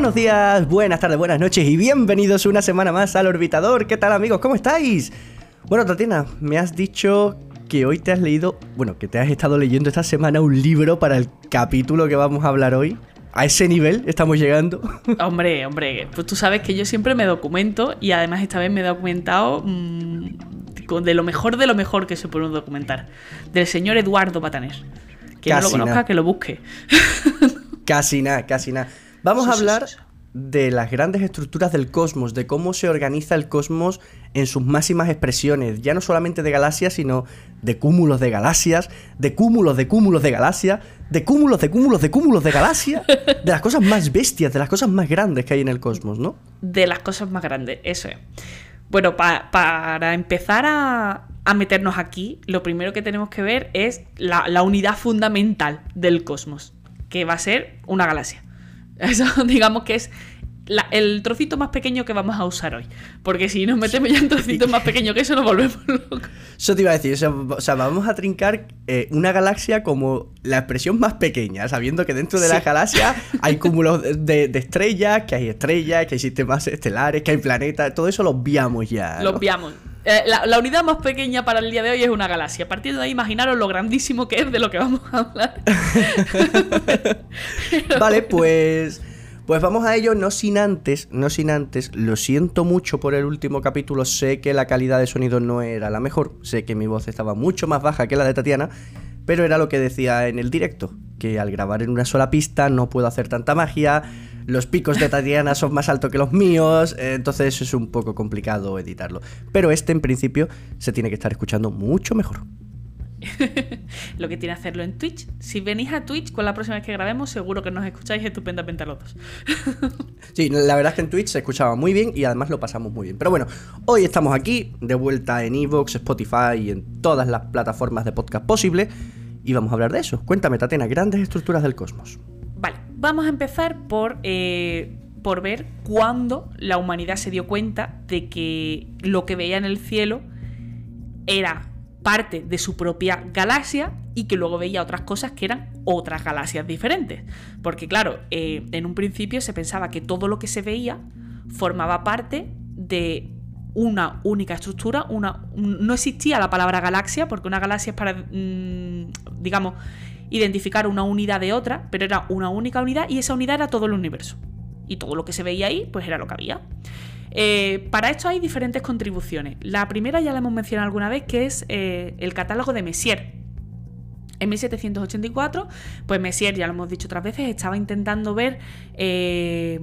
Buenos días, buenas tardes, buenas noches y bienvenidos una semana más al Orbitador. ¿Qué tal amigos? ¿Cómo estáis? Bueno, Tatiana, me has dicho que hoy te has leído, bueno, que te has estado leyendo esta semana un libro para el capítulo que vamos a hablar hoy. A ese nivel estamos llegando. Hombre, hombre, pues tú sabes que yo siempre me documento y además esta vez me he documentado mmm, de lo mejor de lo mejor que se puede documentar. Del señor Eduardo Bataner. Quien no lo conozca, que lo busque. casi nada, casi nada. Vamos a hablar de las grandes estructuras del cosmos, de cómo se organiza el cosmos en sus máximas expresiones, ya no solamente de galaxias, sino de cúmulos de galaxias, de cúmulos de cúmulos de galaxias, de cúmulos de cúmulos de cúmulos de galaxias, de las cosas más bestias, de las cosas más grandes que hay en el cosmos, ¿no? De las cosas más grandes, eso es. Bueno, para empezar a, meternos aquí, lo primero que tenemos que ver es la, unidad fundamental del cosmos, que va a ser una galaxia. Eso digamos que es el trocito más pequeño que vamos a usar hoy. Porque si nos metemos ya en trocitos más pequeños que eso, nos volvemos locos. Eso te iba a decir, o sea, vamos a trincar eh, una galaxia como la expresión más pequeña, sabiendo que dentro de la galaxia hay cúmulos de, estrellas, que hay estrellas, que hay sistemas estelares, que hay planetas, todo eso lo obviamos ya. Lo obviamos. Eh, la, unidad más pequeña para el día de hoy es una galaxia. Partir de ahí, imaginaros lo grandísimo que es de lo que vamos a hablar. vale, pues. Pues vamos a ello, no sin antes, no sin antes, lo siento mucho por el último capítulo, sé que la calidad de sonido no era la mejor, sé que mi voz estaba mucho más baja que la de Tatiana, pero era lo que decía en el directo, que al grabar en una sola pista no puedo hacer tanta magia, los picos de Tatiana son más altos que los míos, eh, entonces es un poco complicado editarlo. Pero este en principio se tiene que estar escuchando mucho mejor. lo que tiene hacerlo en Twitch. Si venís a Twitch con la próxima vez que grabemos, seguro que nos escucháis estupendamente a los dos. sí, la verdad es que en Twitch se escuchaba muy bien y además lo pasamos muy bien. Pero bueno, hoy estamos aquí, de vuelta en Evox, Spotify y en todas las plataformas de podcast posible. Y vamos a hablar de eso. Cuéntame, Tatena, grandes estructuras del cosmos. Vamos a empezar por, eh, por ver cuándo la humanidad se dio cuenta de que lo que veía en el cielo era parte de su propia galaxia y que luego veía otras cosas que eran otras galaxias diferentes. Porque claro, eh, en un principio se pensaba que todo lo que se veía formaba parte de una única estructura, una, no existía la palabra galaxia, porque una galaxia es para, mm, digamos, identificar una unidad de otra, pero era una única unidad y esa unidad era todo el universo. Y todo lo que se veía ahí, pues era lo que había. Eh, para esto hay diferentes contribuciones. La primera ya la hemos mencionado alguna vez, que es eh, el catálogo de Messier. En 1784, pues Messier, ya lo hemos dicho otras veces, estaba intentando ver eh,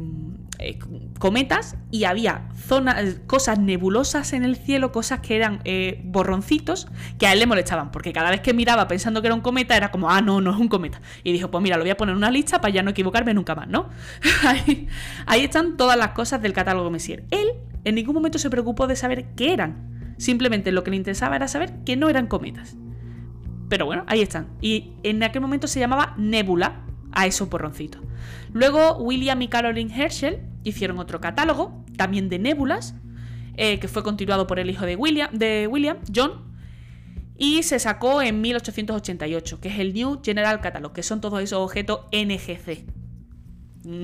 eh, cometas y había zonas, cosas nebulosas en el cielo, cosas que eran eh, borroncitos que a él le molestaban, porque cada vez que miraba pensando que era un cometa era como, ah, no, no es un cometa. Y dijo, pues mira, lo voy a poner en una lista para ya no equivocarme nunca más, ¿no? ahí, ahí están todas las cosas del catálogo Messier. Él en ningún momento se preocupó de saber qué eran. Simplemente lo que le interesaba era saber que no eran cometas. Pero bueno, ahí están. Y en aquel momento se llamaba Nebula a esos borroncitos. Luego William y Caroline Herschel hicieron otro catálogo, también de nébulas, eh, que fue continuado por el hijo de William, de William, John, y se sacó en 1888, que es el New General Catalog, que son todos esos objetos NGC.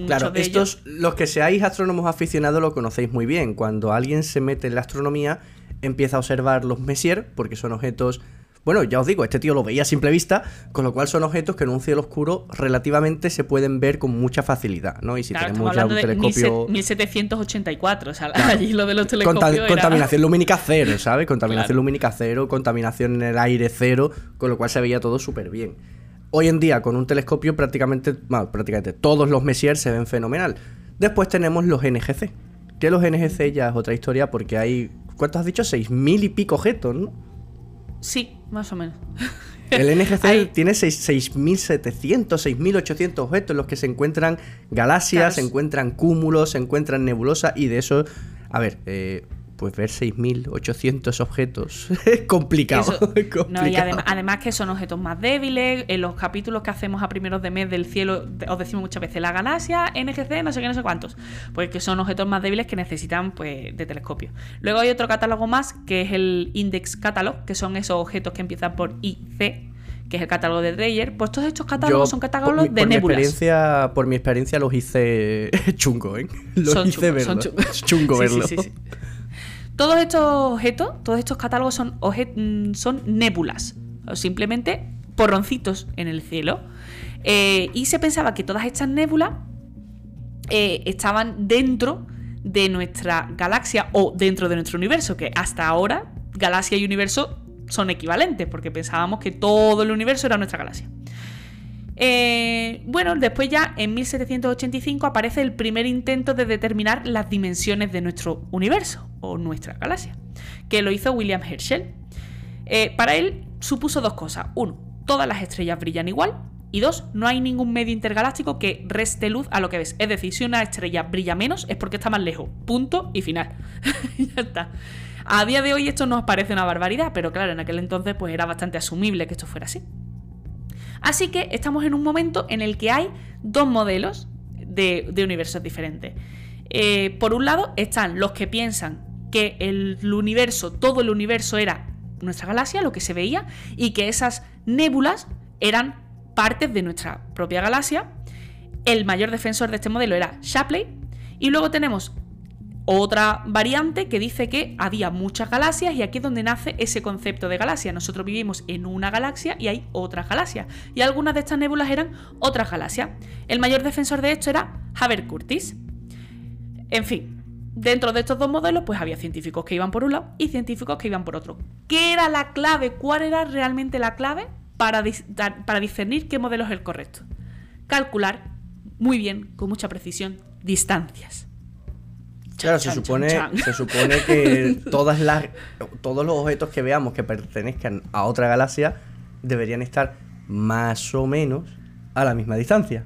claro, estos, los que seáis astrónomos aficionados lo conocéis muy bien. Cuando alguien se mete en la astronomía, empieza a observar los Messier, porque son objetos bueno, ya os digo, este tío lo veía a simple vista, con lo cual son objetos que en un cielo oscuro relativamente se pueden ver con mucha facilidad, ¿no? Y si tenemos ya un telescopio. 1784, o sea, allí lo de los telescopios. Contaminación lumínica cero, ¿sabes? Contaminación lumínica cero, contaminación en el aire cero, con lo cual se veía todo súper bien. Hoy en día, con un telescopio, prácticamente, bueno, prácticamente todos los Messier se ven fenomenal. Después tenemos los NGC. Que los NGC ya es otra historia porque hay. ¿Cuántos has dicho? Seis mil y pico objetos, ¿no? Sí, más o menos. El NGC tiene 6.700, 6.800 objetos en los que se encuentran galaxias, se encuentran cúmulos, se encuentran nebulosas y de eso, a ver, eh, pues ver 6.800 objetos es complicado. y además, que son objetos más débiles. En los capítulos que hacemos a primeros de mes del cielo, os decimos muchas veces la galaxia, NGC, no sé qué, no sé cuántos. Pues que son objetos más débiles que necesitan pues, de telescopio. Luego hay otro catálogo más, que es el Index Catalog, que son esos objetos que empiezan por IC que es el catálogo de Dreyer, pues todos estos catálogos son catálogos por de por Mi experiencia, por mi experiencia los hice chungo, ¿eh? Los Son hice son. Chungo Sí, verlo. sí, sí, sí. Todos estos objetos, todos estos catálogos son, mm, son nébulas, o simplemente porroncitos en el cielo. Eh, y se pensaba que todas estas nébulas eh, estaban dentro de nuestra galaxia o dentro de nuestro universo, que hasta ahora galaxia y universo son equivalentes, porque pensábamos que todo el universo era nuestra galaxia. Eh, bueno, después ya en 1785 aparece el primer intento de determinar las dimensiones de nuestro universo o nuestra galaxia, que lo hizo William Herschel. Eh, para él supuso dos cosas. Uno, todas las estrellas brillan igual. Y dos, no hay ningún medio intergaláctico que reste luz a lo que ves. Es decir, si una estrella brilla menos es porque está más lejos. Punto y final. ya está. A día de hoy esto nos parece una barbaridad, pero claro, en aquel entonces pues era bastante asumible que esto fuera así. Así que estamos en un momento en el que hay dos modelos de, universos diferentes. Eh, por un lado están los que piensan que el universo, todo el universo era nuestra galaxia, lo que se veía, y que esas nébulas eran partes de nuestra propia galaxia. El mayor defensor de este modelo era Shapley. Y luego tenemos otra variante que dice que había muchas galaxias y aquí es donde nace ese concepto de galaxia. Nosotros vivimos en una galaxia y hay otras galaxias. Y algunas de estas nébulas eran otras galaxias. El mayor defensor de esto era Haber Curtis. En fin, dentro de estos dos modelos, pues había científicos que iban por un lado y científicos que iban por otro. ¿Qué era la clave? ¿Cuál era realmente la clave para, para discernir qué modelo es el correcto? Calcular muy bien, con mucha precisión, distancias. Claro, se chan, supone, chan. se supone que todas las, todos los objetos que veamos que pertenezcan a otra galaxia deberían estar más o menos a la misma distancia.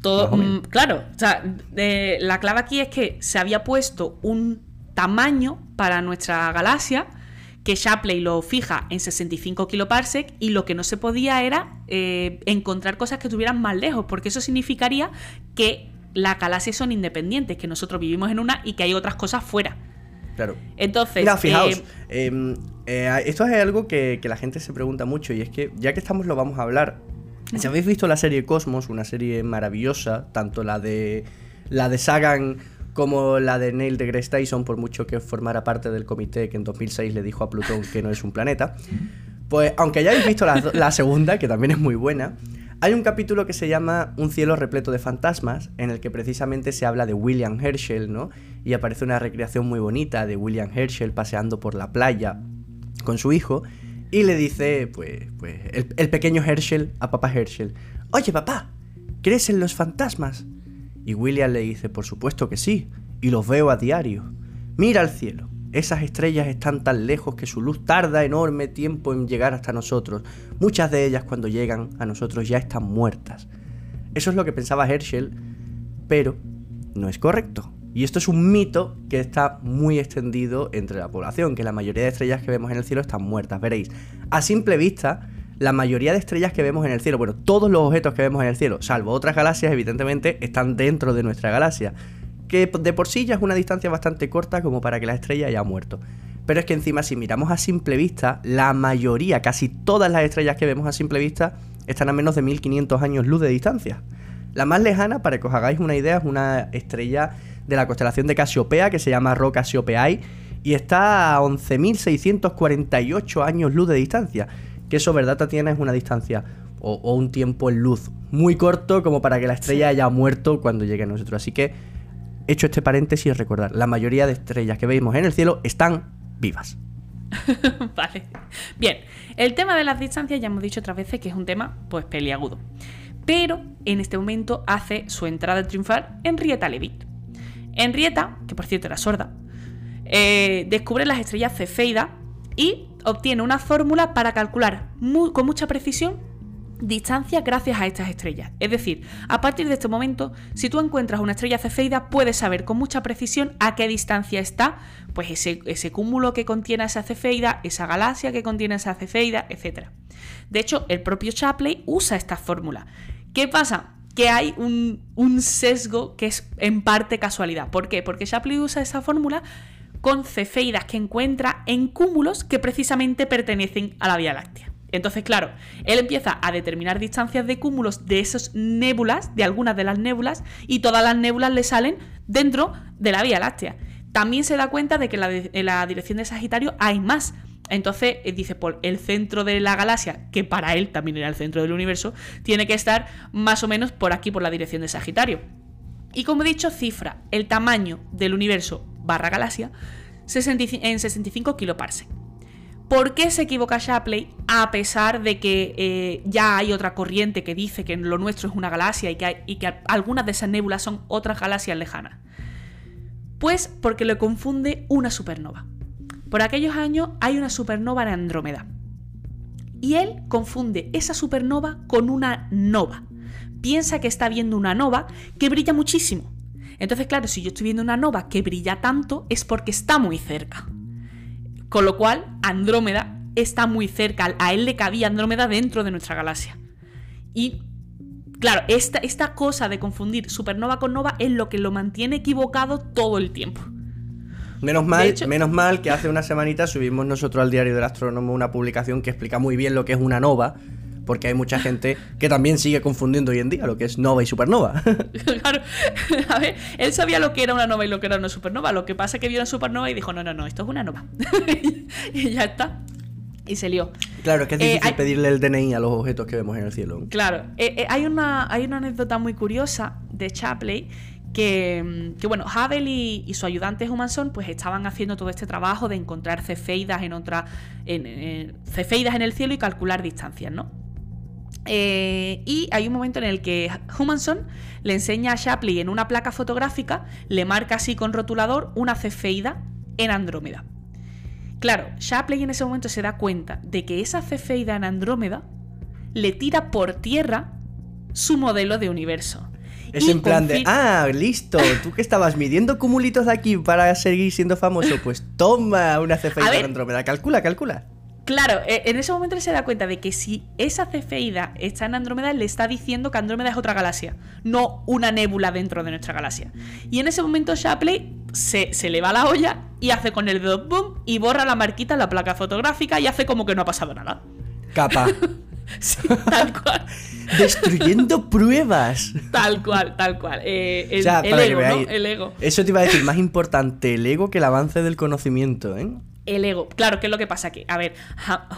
Todo, mm, claro, o sea, de- la clave aquí es que se había puesto un tamaño para nuestra galaxia que Shapley lo fija en 65 kiloparsec y lo que no se podía era eh, encontrar cosas que estuvieran más lejos, porque eso significaría que las galaxias son independientes, que nosotros vivimos en una y que hay otras cosas fuera. Claro. Entonces, Mira, fijaos, eh, em, eh, esto es algo que, que la gente se pregunta mucho y es que ya que estamos lo vamos a hablar. Si habéis visto la serie Cosmos, una serie maravillosa, tanto la de la de Sagan como la de Neil deGrasse Tyson, por mucho que formara parte del comité que en 2006 le dijo a Plutón que no es un planeta, pues aunque hayáis visto la, la segunda, que también es muy buena, hay un capítulo que se llama Un cielo repleto de fantasmas, en el que precisamente se habla de William Herschel, ¿no? Y aparece una recreación muy bonita de William Herschel paseando por la playa con su hijo y le dice, pues, pues el, el pequeño Herschel a papá Herschel, oye papá, ¿crees en los fantasmas? Y William le dice, por supuesto que sí, y los veo a diario. Mira al cielo, esas estrellas están tan lejos que su luz tarda enorme tiempo en llegar hasta nosotros. Muchas de ellas cuando llegan a nosotros ya están muertas. Eso es lo que pensaba Herschel, pero no es correcto. Y esto es un mito que está muy extendido entre la población, que la mayoría de estrellas que vemos en el cielo están muertas. Veréis, a simple vista, la mayoría de estrellas que vemos en el cielo, bueno, todos los objetos que vemos en el cielo, salvo otras galaxias, evidentemente, están dentro de nuestra galaxia. Que de por sí ya es una distancia bastante corta como para que la estrella haya muerto. Pero es que encima, si miramos a simple vista, la mayoría, casi todas las estrellas que vemos a simple vista, están a menos de 1500 años luz de distancia. La más lejana, para que os hagáis una idea, es una estrella de la constelación de Casiopea que se llama Rho Cassiopeiae y está a 11.648 años luz de distancia. Que eso, verdad, Tatiana, es una distancia o, o un tiempo en luz muy corto como para que la estrella haya muerto cuando llegue a nosotros. Así que, hecho este paréntesis, recordar, la mayoría de estrellas que vemos en el cielo están vivas. vale. Bien, el tema de las distancias ya hemos dicho otras veces que es un tema pues peliagudo. Pero en este momento hace su entrada triunfal Henrietta Leavitt. Henrietta, que por cierto era sorda, eh, descubre las estrellas cefeidas y obtiene una fórmula para calcular con mucha precisión distancia gracias a estas estrellas. Es decir, a partir de este momento, si tú encuentras una estrella cefeida, puedes saber con mucha precisión a qué distancia está pues ese, cúmulo que contiene esa cefeida, esa galaxia que contiene esa cefeida, etc. De hecho, el propio Shapley usa esta fórmula. ¿Qué pasa? Que hay un, un sesgo que es en parte casualidad. ¿Por qué? Porque Shapley usa esa fórmula con cefeidas que encuentra en cúmulos que precisamente pertenecen a la Vía Láctea. Entonces, claro, él empieza a determinar distancias de cúmulos de esas nébulas, de algunas de las nébulas, y todas las nébulas le salen dentro de la Vía Láctea. También se da cuenta de que en la, dirección de Sagitario hay más. Entonces eh, dice, por el centro de la galaxia, que para él también era el centro del universo, tiene que estar más o menos por aquí, por la dirección de Sagitario. Y como he dicho, cifra el tamaño del universo barra galaxia en 65 kiloparsec. ¿Por qué se equivoca Shapley a pesar de que eh, ya hay otra corriente que dice que lo nuestro es una galaxia y que, y que algunas de esas nébulas son otras galaxias lejanas? Pues porque le confunde una supernova. Por aquellos años hay una supernova en Andrómeda. Y él confunde esa supernova con una nova. Piensa que está viendo una nova que brilla muchísimo. Entonces, claro, si yo estoy viendo una nova que brilla tanto, es porque está muy cerca. Con lo cual, Andrómeda está muy cerca. A él le cabía Andrómeda dentro de nuestra galaxia. Y claro, esta, esta cosa de confundir supernova con nova es lo que lo mantiene equivocado todo el tiempo. Menos mal, menos mal que hace una semanita subimos nosotros al Diario del Astrónomo una publicación que explica muy bien lo que es una nova porque hay mucha gente que también sigue confundiendo hoy en día lo que es nova y supernova. claro, a ver, él sabía lo que era una nova y lo que era una supernova. Lo que pasa es que vio una supernova y dijo, no, no, no, esto es una nova. y ya está. Y se lió. Claro, es que es eh, difícil pedirle el DNI a los objetos que vemos en el cielo. Claro, eh, eh, hay, una, hay una anécdota muy curiosa de Chapley que, bueno, Hubble y, su ayudante Humanson pues estaban haciendo todo este trabajo de encontrar cefeidas en otra en, cefeidas en el cielo y calcular distancias, ¿no? Eh, y hay un momento en el que Humanson le enseña a Shapley en una placa fotográfica, le marca así con rotulador una cefeida en Andrómeda. Claro, Shapley en ese momento se da cuenta de que esa cefeida en Andrómeda le tira por tierra su modelo de universo. Es en plan de, ah, listo, tú que estabas midiendo cumulitos de aquí para seguir siendo famoso, pues toma una cefeida en Andrómeda, calcula, calcula. Claro, e, en ese momento él se da cuenta de que si esa cefeida está en Andrómeda, le está diciendo que Andrómeda es otra galaxia, no una nébula dentro de nuestra galaxia. Y en ese momento Shapley se, le va la olla y hace con el dedo boom y borra la marquita en la placa fotográfica y hace como que no ha pasado nada. Capa. sí, tal cual. Destruyendo pruebas. Tal cual, tal cual. Eh, el, ego, ¿no? El ego. Eso te iba a decir, más importante el ego que el avance del conocimiento, ¿eh? El ego. Claro, ¿qué es lo que pasa? Que, a ver,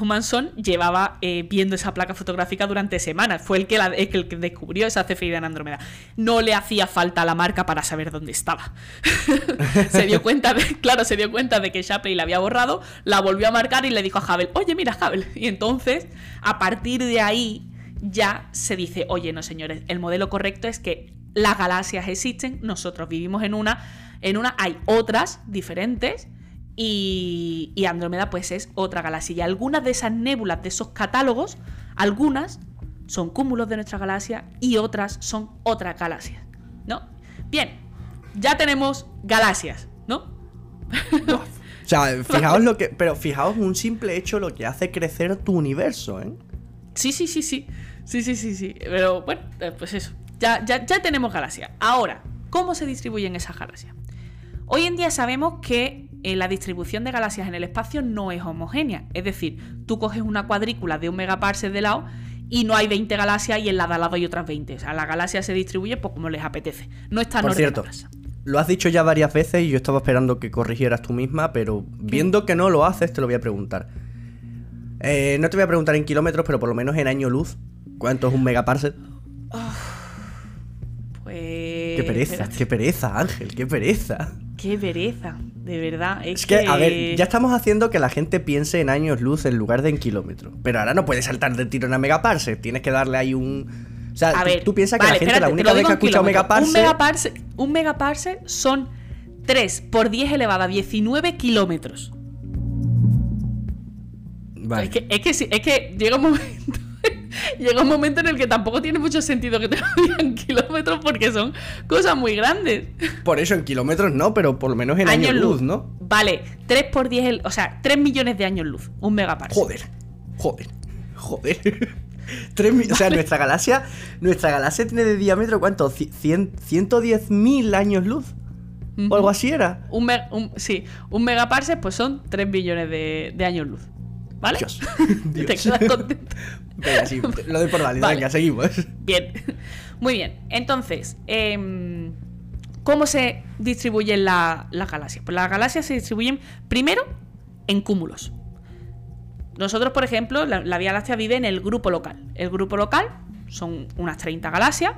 Humanson llevaba eh, viendo esa placa fotográfica durante semanas. Fue el que, el que descubrió esa cefeida en Andrómeda. No le hacía falta la marca para saber dónde estaba. se dio cuenta claro, se dio cuenta de que Shapley la había borrado, la volvió a marcar y le dijo a Hubble, oye, mira, Hubble. Y entonces, a partir de ahí, ya se dice, oye, no, señores, el modelo correcto es que las galaxias existen, nosotros vivimos en una, en una hay otras diferentes y, Andrómeda pues es otra galaxia. Y algunas de esas nébulas, de esos catálogos, algunas son cúmulos de nuestra galaxia y otras son otras galaxias. ¿No? Bien, ya tenemos galaxias, ¿no? o sea, fijaos lo que. Pero fijaos un simple hecho lo que hace crecer tu universo, ¿eh? Sí, sí, sí, sí. Sí, sí, sí, sí. Pero bueno, eh, pues eso. Ya, ya, ya tenemos galaxias. Ahora, ¿cómo se distribuyen esas galaxias? Hoy en día sabemos que eh, la distribución de galaxias en el espacio no es homogénea. Es decir, tú coges una cuadrícula de un megaparsec de lado y no hay 20 galaxias y en la de al lado hay otras 20. O sea, la galaxia se distribuye pues como les apetece. No está Por cierto, lo has dicho ya varias veces y yo estaba esperando que corrigieras tú misma, pero viendo que no lo haces, te lo voy a preguntar. Eh, no te voy a preguntar en kilómetros, pero por lo menos en año luz. ¿Cuánto es un megaparsec? pues. Qué pereza, qué pereza, Ángel, qué pereza. Qué pereza, de verdad. Es, que, a ver, ya estamos haciendo que la gente piense en años luz en lugar de en kilómetros. Pero ahora no puedes saltar de tiro en una megaparsec. Tienes que darle ahí un. O sea, tú, piensas que la gente la única vez que ha escuchado megaparsec. Un megaparsec son 3 por 10 elevada a 19 kilómetros. Vale. Es que, es que, es que llega un momento llega un momento en el que tampoco tiene mucho sentido que te digan kilómetros porque son cosas muy grandes. Por eso en kilómetros no, pero por lo menos en años, luz, ¿no? Vale, 3 por 10, o sea, 3 millones de años luz, un megaparsec. Joder, joder, joder. o sea, nuestra galaxia, nuestra galaxia tiene de diámetro ¿cuánto? 110.000 años luz. O algo así era. Un, sí, un megaparsec pues son 3 billones de, de años luz. ¿Vale? Dios. ¿Te Dios. quedas contento? Venga, sí, lo doy por válido. Vale. Venga, seguimos. Bien, muy bien. Entonces, em, ¿cómo se distribuyen la- las galaxias? Pues las galaxias se distribuyen primero en cúmulos. Nosotros, por ejemplo, la, la Vía Láctea vive en el grupo local. El grupo local son unas 30 galaxias,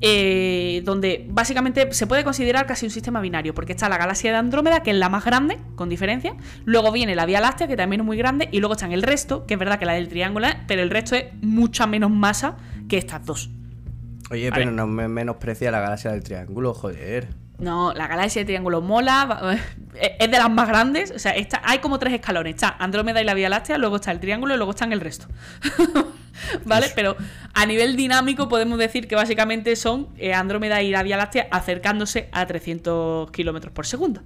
eh, donde básicamente se puede considerar casi un sistema binario, porque está la galaxia de Andrómeda, que es la más grande, con diferencia. Luego viene la Vía Láctea, que también es muy grande, y luego están el resto, que es verdad que la del triángulo, es, pero el resto es mucha menos masa que estas dos. Oye, Vale. pero no me menosprecia la galaxia del triángulo, joder. No, la galaxia de Triángulo mola, va- es de las más grandes. O sea, está, hay como tres escalones. Está Andrómeda y la Vía Láctea, luego está el Triángulo y luego están el resto. ¿Vale? Eso. Pero a nivel dinámico podemos decir que básicamente son eh, Andrómeda y la Vía Láctea acercándose a 300 kilómetros por segundo.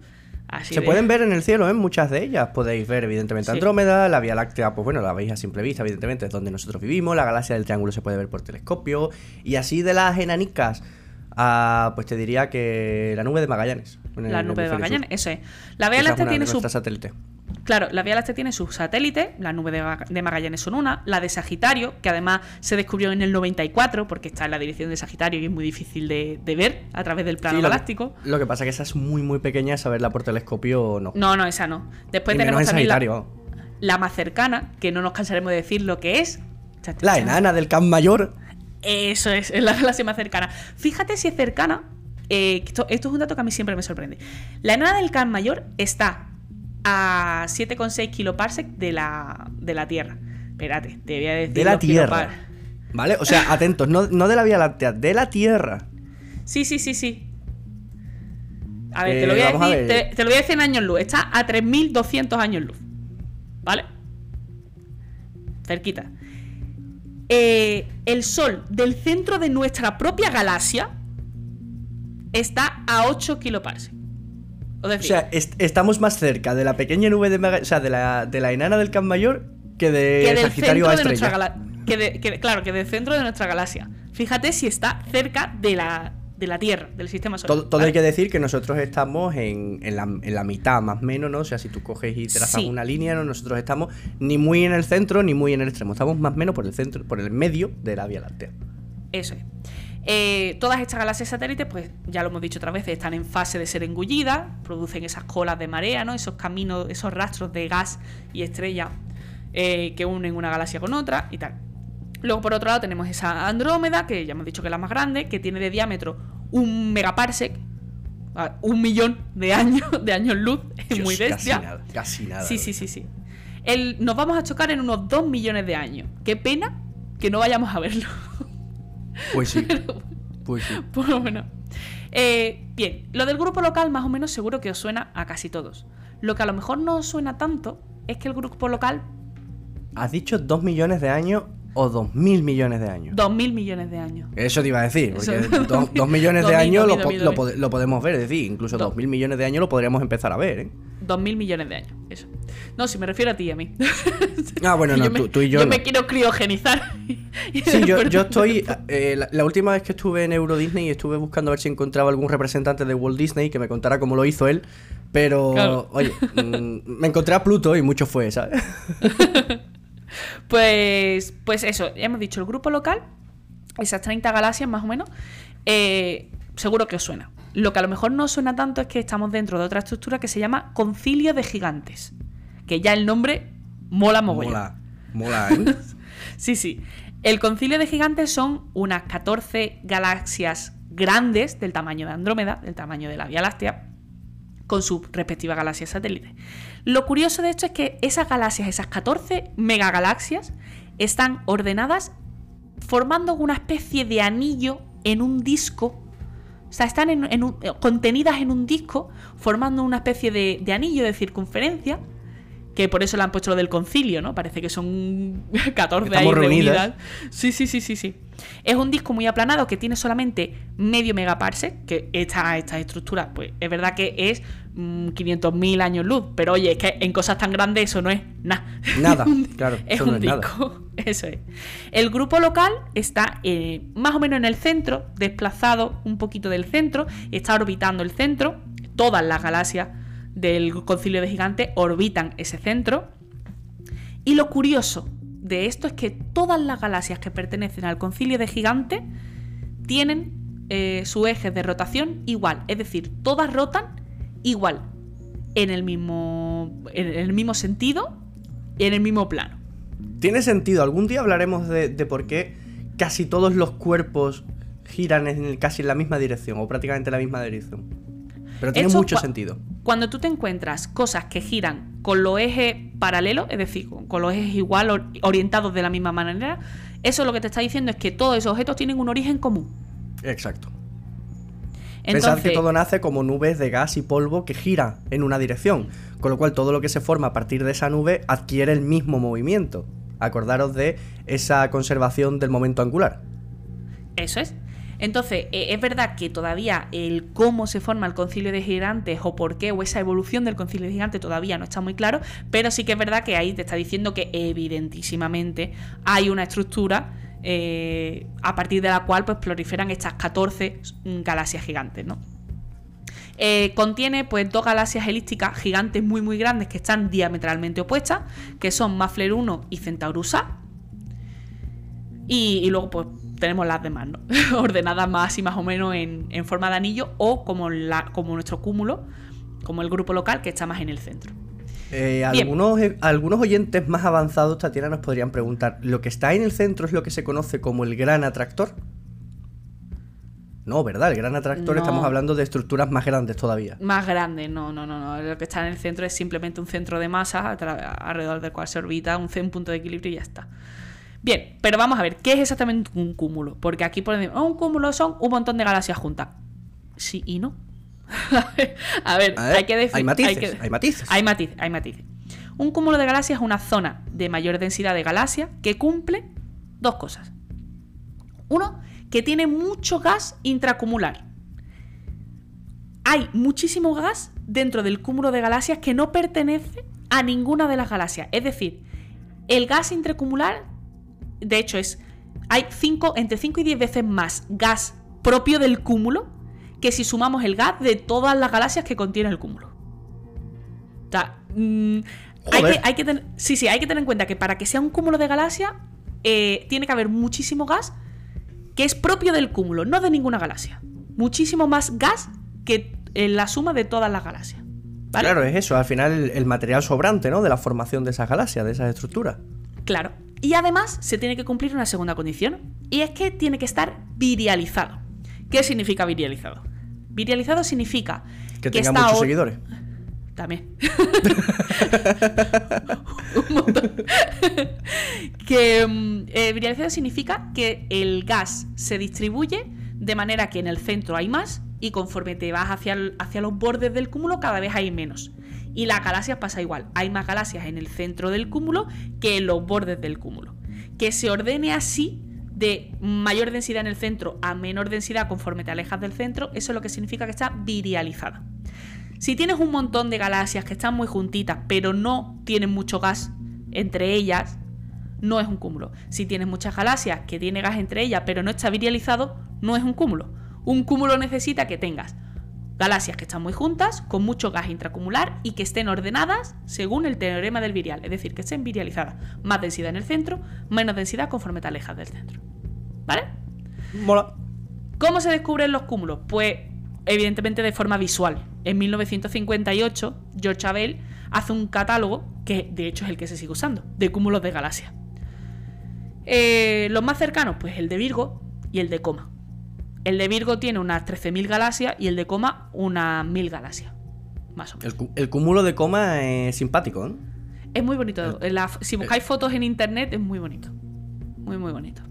Así Se de- pueden ver en el cielo, en muchas de ellas. Podéis ver, evidentemente, Sí. Andrómeda, la Vía Láctea, pues bueno, la veis a simple vista, evidentemente, es donde nosotros vivimos. La galaxia del triángulo se puede ver por telescopio. Y así de las enanicas, a, pues te diría que la nube de Magallanes. La nube de Magallanes, sur. eso es. La Vía Láctea tiene su satélites. Claro, la Vía Láctea tiene sus satélites, la nube de, Maga- de Magallanes son una, la de Sagitario, que además se descubrió en el 94, porque está en la dirección de Sagitario y es muy difícil de, de ver a través del plano Sí, lo que- galáctico. Lo que pasa es que esa es muy, muy pequeña, saberla por telescopio no. No, no, esa no. Después Y menos tenemos en también la, la más cercana, que no nos cansaremos de decir lo que es. La enana del Camp Mayor. Eso es, es la galaxia más cercana. Fíjate si es cercana. eh, esto, esto es un dato que a mí siempre me sorprende. La enana del Can Mayor está a 7,6 kiloparsec de la, de la Tierra. Espérate, te voy a decir. De la Tierra. ¿Vale? O sea, atentos, no, no de la Vía Láctea, de la Tierra. Sí, sí, sí, sí. A ver, Eh, te, lo voy a a decir, ver. te, te lo voy a decir en años luz. Está a 3.200 años luz. ¿Vale? Cerquita. Eh, el Sol del centro de nuestra propia galaxia está a 8 kiloparsecs. O sea, est- estamos más cerca de la pequeña nube de Magallanes, o sea, de la, de la enana del Camp Mayor que de que del Sagitario centro a de nuestra Estrella. galaxia. Que de- que- claro, que del centro de nuestra galaxia. Fíjate si está cerca de la, de la Tierra, del sistema solar. Todo, todo ¿vale? hay que decir que nosotros estamos en, en la, en la mitad, más o menos, ¿no? O sea, si tú coges y trazas Sí. una línea, ¿no? nosotros estamos ni muy en el centro ni muy en el extremo. Estamos más o menos por el centro, por el medio de la Vía Láctea. Eso es. Eh, todas estas galaxias satélites, pues ya lo hemos dicho otras veces, están en fase de ser engullidas, producen esas colas de marea, ¿no? Esos caminos, esos rastros de gas y estrella eh, que unen una galaxia con otra y tal. Luego, por otro lado, tenemos esa Andrómeda, que ya hemos dicho que es la más grande, que tiene de diámetro un megaparsec, un millón de años, de años luz, es muy bestia. Casi nada, casi nada. Sí, sí, sí, sí. El- nos vamos a chocar en unos 2 millones de años. Qué pena que no vayamos a verlo. Pues sí. Pues sí. Pues bueno. Eh, bien, lo del grupo local más o menos seguro que os suena a casi todos. Lo que a lo mejor no os suena tanto es que el grupo local, ¿Has dicho 2 millones de años o 2 mil millones de años? 2.000 millones de años. Eso te iba a decir, porque Eso, 2 millones de 2000, años lo, 2000, po- 2000. lo pode- lo podemos ver, es decir, incluso Do- 2 mil millones de años lo podríamos empezar a ver, ¿eh? 2.000 millones de años, eso. No, si me refiero a ti y a mí. Ah, bueno, no, me, tú, tú y yo, no. me quiero criogenizar. Sí, yo, yo estoy. eh, la, la última vez que estuve en Euro Disney estuve buscando a ver si encontraba algún representante de Walt Disney que me contara cómo lo hizo él. Pero, Claro. oye, mm, me encontré a Pluto y mucho fue, ¿sabes? Pues, pues eso, ya hemos dicho, el grupo local, esas 30 galaxias más o menos, eh, seguro que os suena. Lo que a lo mejor no os suena tanto es que estamos dentro de otra estructura que se llama Concilio de Gigantes. Que ya el nombre mola mogollón. Mola, mola, ¿eh? Sí, sí. El Concilio de Gigantes son unas 14 galaxias grandes del tamaño de Andrómeda, del tamaño de la Vía Láctea, con sus respectivas galaxias satélites. Lo curioso de esto es que esas galaxias, esas 14 megagalaxias, están ordenadas formando una especie de anillo en un disco. O sea, están eh, contenidas en un disco, formando una especie de anillo de circunferencia, que por eso le han puesto lo del concilio, ¿no? Parece que son 14 ahí Estamos reunidas. reunidas. Sí, sí, sí, sí, sí. Es un disco muy aplanado que tiene solamente medio megaparsec, que esta, esta estructura, pues es verdad que es mm, 500.000 años luz, pero oye, es que en cosas tan grandes eso no es nada. Nada, claro, es eso un no es nada. disco, eso es. El grupo local está eh, más o menos en el centro, desplazado un poquito del centro, está orbitando el centro, todas las galaxias del concilio de gigantes orbitan ese centro. Y lo curioso de esto es que todas las galaxias que pertenecen al concilio de gigantes tienen eh, su eje de rotación igual, es decir, todas rotan igual, en el mismo, en el mismo sentido y en el mismo plano. Tiene sentido, algún día hablaremos de, por qué casi todos los cuerpos giran en casi en la misma dirección o prácticamente en la misma dirección. Pero tiene Esto mucho sentido. Cuando tú te encuentras cosas que giran con los ejes paralelos, es decir, con, los ejes igual or- orientados de la misma manera, eso lo que te está diciendo es que todos esos objetos tienen un origen común. Exacto. Entonces, Pensad que todo nace como nubes de gas y polvo que giran en una dirección, con lo cual todo lo que se forma a partir de esa nube adquiere el mismo movimiento. Acordaros de esa conservación del momento angular. Eso es. Entonces, eh, es verdad que todavía el cómo se forma el concilio de gigantes o por qué o esa evolución del concilio de gigantes todavía no está muy claro, pero sí que es verdad que ahí te está diciendo que evidentísimamente hay una estructura eh, a partir de la cual pues proliferan estas 14 galaxias gigantes, ¿no? Eh, contiene pues dos galaxias elípticas gigantes muy muy grandes que están diametralmente opuestas, que son Mafler 1 y Centaurus A. Y luego pues tenemos las demás, ¿no? Ordenadas más y más o menos en, en forma de anillo o como, la, como nuestro cúmulo, como el grupo local que está más en el centro. Eh, algunos, eh, algunos oyentes más avanzados, Tatiana, nos podrían preguntar: ¿lo que está en el centro es lo que se conoce como el gran atractor? No, ¿verdad? El gran atractor No. estamos hablando de estructuras más grandes todavía. Más grande, no, no, no, no. Lo que está en el centro es simplemente un centro de masa alrededor del cual se orbita un, un punto de equilibrio y ya está. Bien, pero vamos a ver, ¿qué es exactamente un cúmulo? Porque aquí ponen, "Oh, un cúmulo son un montón de galaxias juntas. Sí y no. a ver, A ver, hay que definir. hay matices, hay matices. Hay matices, hay matices. Un cúmulo de galaxias es una zona de mayor densidad de galaxias que cumple dos cosas. Uno, que tiene mucho gas intracumular. Hay muchísimo gas dentro del cúmulo de galaxias que no pertenece a ninguna de las galaxias. Es decir, el gas intracumular, de hecho, es. Hay cinco, entre 5 y 10 veces más gas propio del cúmulo que si sumamos el gas de todas las galaxias que contiene el cúmulo. O sea, mm, hay que, hay que sí, sí, hay que tener en cuenta que para que sea un cúmulo de galaxias, eh, tiene que haber muchísimo gas que es propio del cúmulo, no de ninguna galaxia. Muchísimo más gas que en la suma de todas las galaxias. ¿Vale? Claro, es eso, al final el, el material sobrante, ¿no? De la formación de esas galaxias, de esas estructuras. Claro. Y además se tiene que cumplir una segunda condición. Y es que tiene que estar virializado. ¿Qué significa virializado? Virializado significa Que tenga está muchos seguidores. También. Un montón. que mm, eh, virializado significa que el gas se distribuye de manera que en el centro hay más y conforme te vas hacia, el- hacia los bordes del cúmulo cada vez hay menos. Y las galaxias pasa igual. Hay más galaxias en el centro del cúmulo que en los bordes del cúmulo. Que se ordene así de mayor densidad en el centro a menor densidad conforme te alejas del centro, eso es lo que significa que está virializada. Si tienes un montón de galaxias que están muy juntitas, pero no tienen mucho gas entre ellas, no es un cúmulo. Si tienes muchas galaxias que tiene gas entre ellas, pero no está virializado, no es un cúmulo. Un cúmulo necesita que tengas galaxias que están muy juntas, con mucho gas intracumular y que estén ordenadas según el teorema del virial, es decir, que estén virializadas. Más densidad en el centro, menos densidad conforme te alejas del centro. ¿Vale? Mola. ¿Cómo se descubren los cúmulos? Pues evidentemente de forma visual. En 1958, George Abel hace un catálogo, que de hecho es el que se sigue usando, de cúmulos de galaxias. Eh, los más cercanos, pues el de Virgo y el de Coma. El de Virgo tiene unas 13.000 galaxias y el de Coma unas 1.000 galaxias. Más o menos. El, cúmulo de coma es simpático, ¿eh? Es muy bonito. La- si buscáis fotos en internet, es muy bonito. Muy, muy bonito.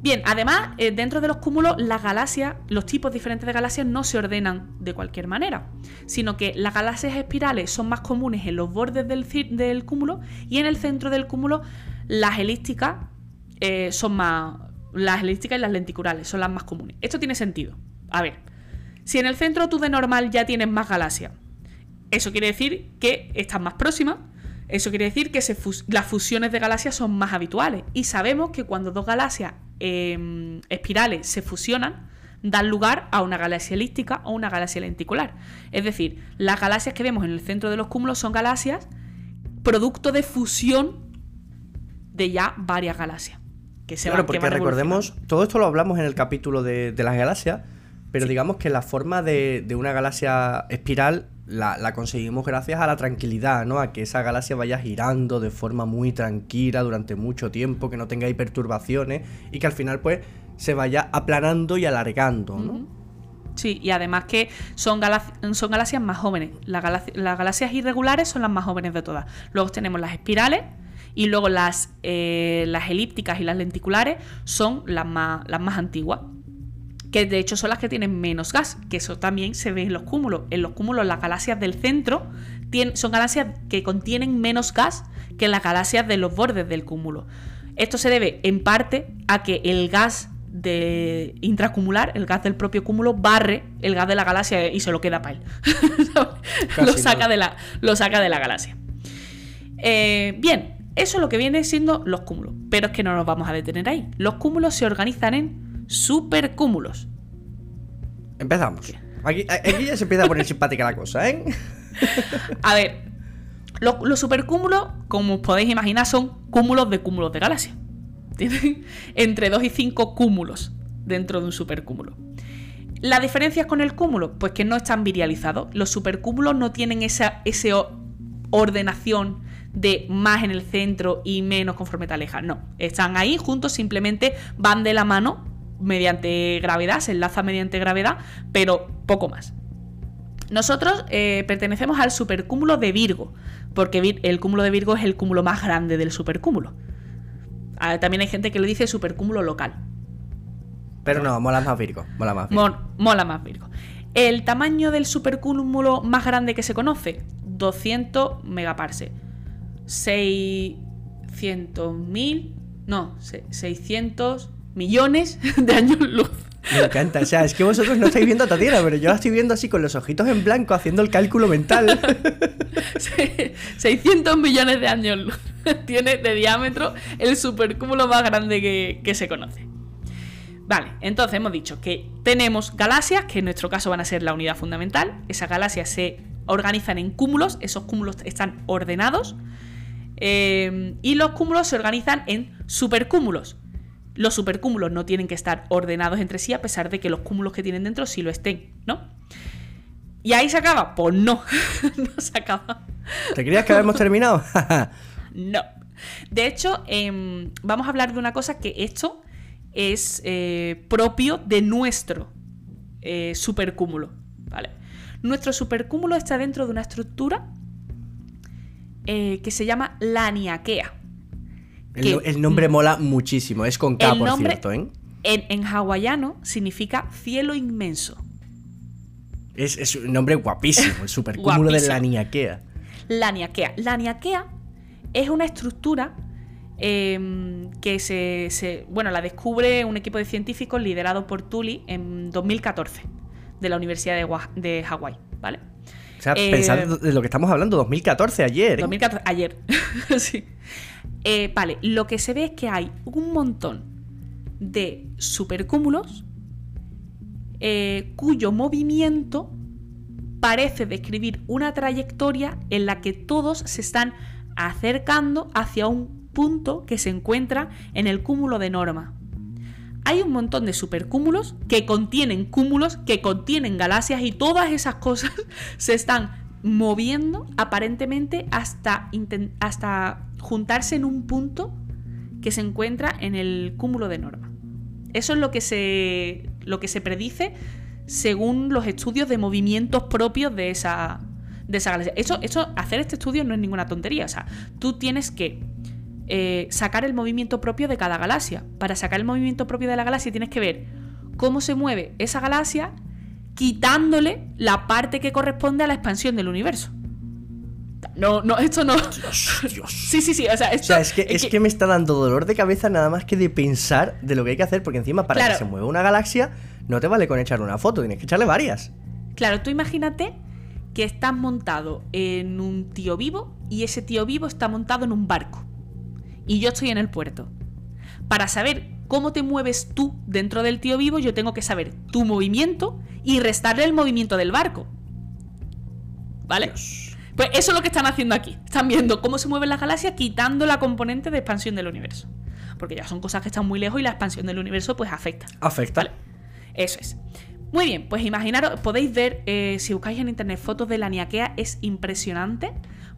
Bien, además, eh, dentro de los cúmulos, las galaxias, los tipos diferentes de galaxias no se ordenan de cualquier manera, sino que las galaxias espirales son más comunes en los bordes del, del cúmulo y en el centro del cúmulo las elípticas eh, son más... Las elípticas y las lenticulares son las más comunes. Esto tiene sentido. A ver, si en el centro tú de normal ya tienes más galaxias, eso quiere decir que están más próximas. Eso quiere decir que las fusiones de galaxias son más habituales. Y sabemos que cuando dos galaxias eh, espirales se fusionan, dan lugar a una galaxia elíptica o una galaxia lenticular. Es decir, las galaxias que vemos en el centro de los cúmulos son galaxias producto de fusión de ya varias galaxias. Que se claro, porque recordemos, todo esto lo hablamos en el capítulo de, las galaxias, pero digamos que la forma de, una galaxia espiral la, conseguimos gracias a la tranquilidad, ¿no? A que esa galaxia vaya girando de forma muy tranquila durante mucho tiempo, que no tenga perturbaciones y que al final, pues, se vaya aplanando y alargando, ¿no? Sí, y además que son, son galaxias más jóvenes. las galaxias irregulares son las más jóvenes de todas. Luego tenemos las espirales, y luego las, eh, las elípticas y las lenticulares son las más, las más antiguas que de hecho son las que tienen menos gas, que eso también se ve en los cúmulos. En los cúmulos las galaxias del centro son galaxias que contienen menos gas que las galaxias de los bordes del cúmulo. Esto se debe en parte a que el gas de intracumular, el gas del propio cúmulo, barre el gas de la galaxia y se lo queda para él. lo, saca de la, lo saca de la galaxia. Eh, bien, eso es lo que viene siendo los cúmulos. Pero es que no nos vamos a detener ahí. Los cúmulos se organizan en supercúmulos. Empezamos. Aquí, ya se empieza a poner simpática la cosa, ¿eh? a ver, los, supercúmulos, como os podéis imaginar, son cúmulos de cúmulos de galaxias. Tienen entre 2 y 5 cúmulos dentro de un supercúmulo. ¿La diferencia con el cúmulo? Pues que no están virializados. Los supercúmulos no tienen esa, esa ordenación de más en el centro y menos conforme te alejas. No, están ahí juntos, simplemente van de la mano mediante gravedad, se enlaza mediante gravedad, pero poco más. Nosotros eh, pertenecemos al supercúmulo de Virgo, porque el cúmulo de Virgo es el cúmulo más grande del supercúmulo. Ah, también hay gente que le dice supercúmulo local. Pero no, mola más Virgo. Mola más Virgo. mola más Virgo. El tamaño del supercúmulo más grande que se conoce, 200 megaparsecs. 600.000, no, 600 millones de años luz. Me encanta, o sea, es que vosotros no estáis viendo a Tatiana, pero yo la estoy viendo así con los ojitos en blanco haciendo el cálculo mental. 600 millones de años luz tiene de diámetro el supercúmulo más grande que, que se conoce. Vale, entonces hemos dicho que tenemos galaxias, que en nuestro caso van a ser la unidad fundamental. Esas galaxias se organizan en cúmulos, esos cúmulos están ordenados Em, y los cúmulos se organizan en supercúmulos. Los supercúmulos no tienen que estar ordenados entre sí, a pesar de que los cúmulos que tienen dentro sí lo estén, ¿no? ¿Y ahí se acaba? Pues no, no se acaba. ¿Te creías que habíamos terminado? no. De hecho, em, vamos a hablar de una cosa que esto es eh, propio de nuestro eh, supercúmulo, ¿vale? Nuestro supercúmulo está dentro de una estructura eh, que se llama Laniakea. El, nombre mola muchísimo, es con K, por cierto, ¿eh? En, hawaiano significa cielo inmenso. Es, un nombre guapísimo, el supercúmulo de Laniakea. Laniakea. Laniakea es una estructura em, que se, Bueno, la descubre un equipo de científicos liderado por Tully en 2014 de la Universidad de, de Hawái, ¿vale? O sea, pensad eh, de lo que estamos hablando, 2014, ayer. 2014, ¿eh? ayer. sí. Eh, vale, lo que se ve es que hay un montón de supercúmulos cuyo movimiento parece describir una trayectoria en la que todos se están acercando hacia un punto que se encuentra en el cúmulo de norma hay un montón de supercúmulos que contienen cúmulos, que contienen galaxias y todas esas cosas se están moviendo aparentemente hasta, hasta juntarse en un punto que se encuentra en el cúmulo de norma. Eso es lo que se, lo que se predice según los estudios de movimientos propios de esa, de esa galaxia. Eso, eso, hacer este estudio no es ninguna tontería. O sea, tú tienes que eh, sacar el movimiento propio de cada galaxia. Para sacar el movimiento propio de la galaxia tienes que ver cómo se mueve esa galaxia quitándole la parte que corresponde a la expansión del universo. No, no, esto no. Dios, Sí, sí, sí. O sea, es, que, es, que... me está dando dolor de cabeza nada más que de pensar de lo que hay que hacer, porque encima para que se mueva una galaxia no te vale con echarle una foto, tienes que echarle varias. Claro, tú imagínate que estás montado en un tío vivo y ese tío vivo está montado en un barco y yo estoy en el puerto. Para saber cómo te mueves tú dentro del tío vivo, yo tengo que saber tu movimiento y restarle el movimiento del barco. ¿Vale? Pues eso es lo que están haciendo aquí. Están viendo cómo se mueven las galaxias quitando la componente de expansión del universo. Porque ya son cosas que están muy lejos y la expansión del universo pues afecta. Afecta. Vale. Eso es. Muy bien, pues imaginaros, podéis ver, eh, si buscáis en internet fotos de la Niaquea, es impresionante.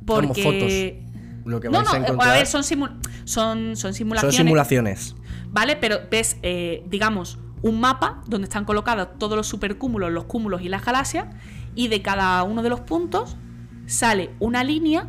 Porque. Lo que No, vais no, a eh, encontrar a ver, son, simu- son, son simulaciones. son simulaciones. ¿Vale? Pero ves, eh, digamos, un mapa donde están colocados todos los supercúmulos, los cúmulos y las galaxias, y de cada uno de los puntos sale una línea